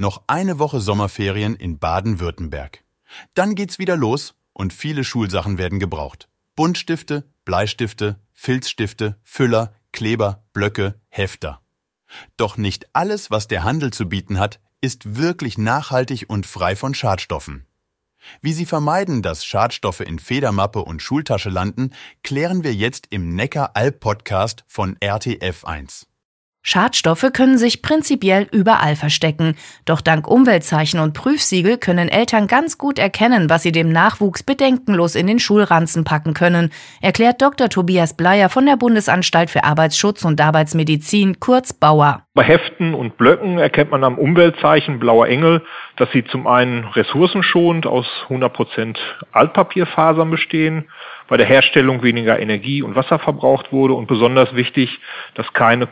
Noch eine Woche Sommerferien in Baden-Württemberg. Dann geht's wieder los und viele Schulsachen werden gebraucht. Buntstifte, Bleistifte, Filzstifte, Füller, Kleber, Blöcke, Hefter. Doch nicht alles, was der Handel zu bieten hat, ist wirklich nachhaltig und frei von Schadstoffen. Wie Sie vermeiden, dass Schadstoffe in Federmappe und Schultasche landen, klären wir jetzt im Neckar-Alp-Podcast von RTF1. Schadstoffe können sich prinzipiell überall verstecken. Doch dank Umweltzeichen und Prüfsiegel können Eltern ganz gut erkennen, was sie dem Nachwuchs bedenkenlos in den Schulranzen packen können, erklärt Dr. Tobias Bleier von der Bundesanstalt für Arbeitsschutz und Arbeitsmedizin, kurz Bauer. Bei Heften und Blöcken erkennt man am Umweltzeichen Blauer Engel, dass sie zum einen ressourcenschonend aus 100% Altpapierfasern bestehen, bei der Herstellung weniger Energie und Wasser verbraucht wurde und besonders wichtig, dass keine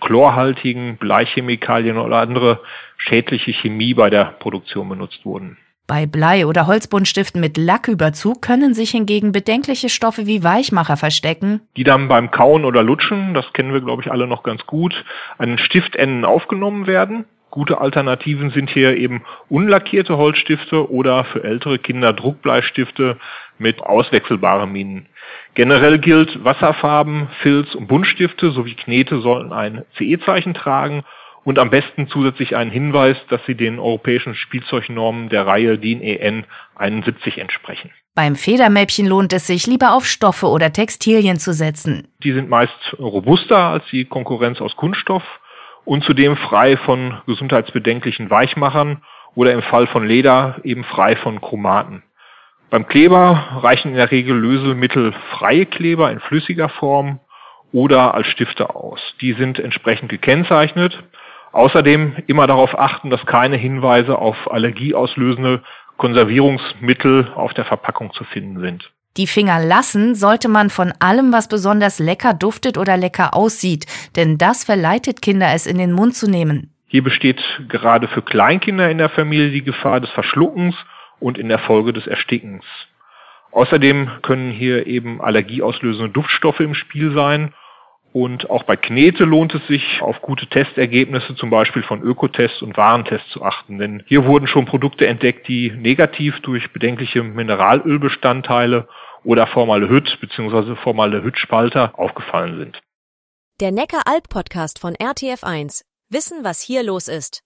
chlorhaltigen Bleichemikalien oder andere schädliche Chemie bei der Produktion benutzt wurden. Bei Blei- oder Holzbuntstiften mit Lacküberzug können sich hingegen bedenkliche Stoffe wie Weichmacher verstecken. Die dann beim Kauen oder Lutschen, das kennen wir glaube ich alle noch ganz gut, an den Stiftenden aufgenommen werden. Gute Alternativen sind hier eben unlackierte Holzstifte oder für ältere Kinder Druckbleistifte mit auswechselbaren Minen. Generell gilt, Wasserfarben, Filz und Buntstifte sowie Knete sollten ein CE-Zeichen tragen und am besten zusätzlich einen Hinweis, dass sie den europäischen Spielzeugnormen der Reihe DIN EN 71 entsprechen. Beim Federmäppchen lohnt es sich, lieber auf Stoffe oder Textilien zu setzen. Die sind meist robuster als die Konkurrenz aus Kunststoff und zudem frei von gesundheitsbedenklichen Weichmachern oder im Fall von Leder eben frei von Chromaten. Beim Kleber reichen in der Regel lösemittelfreie Kleber in flüssiger Form oder als Stifte aus. Die sind entsprechend gekennzeichnet. Außerdem immer darauf achten, dass keine Hinweise auf allergieauslösende Konservierungsmittel auf der Verpackung zu finden sind. Die Finger lassen sollte man von allem, was besonders lecker duftet oder lecker aussieht, denn das verleitet Kinder, es in den Mund zu nehmen. Hier besteht gerade für Kleinkinder in der Familie die Gefahr des Verschluckens und in der Folge des Erstickens. Außerdem können hier eben allergieauslösende Duftstoffe im Spiel sein. Und auch bei Knete lohnt es sich, auf gute Testergebnisse zum Beispiel von Ökotests und Warentests zu achten. Denn hier wurden schon Produkte entdeckt, die negativ durch bedenkliche Mineralölbestandteile oder Formaldehyd bzw. Formaldehydspalter aufgefallen sind. Der Neckar-Alp-Podcast von RTF1. Wissen, was hier los ist.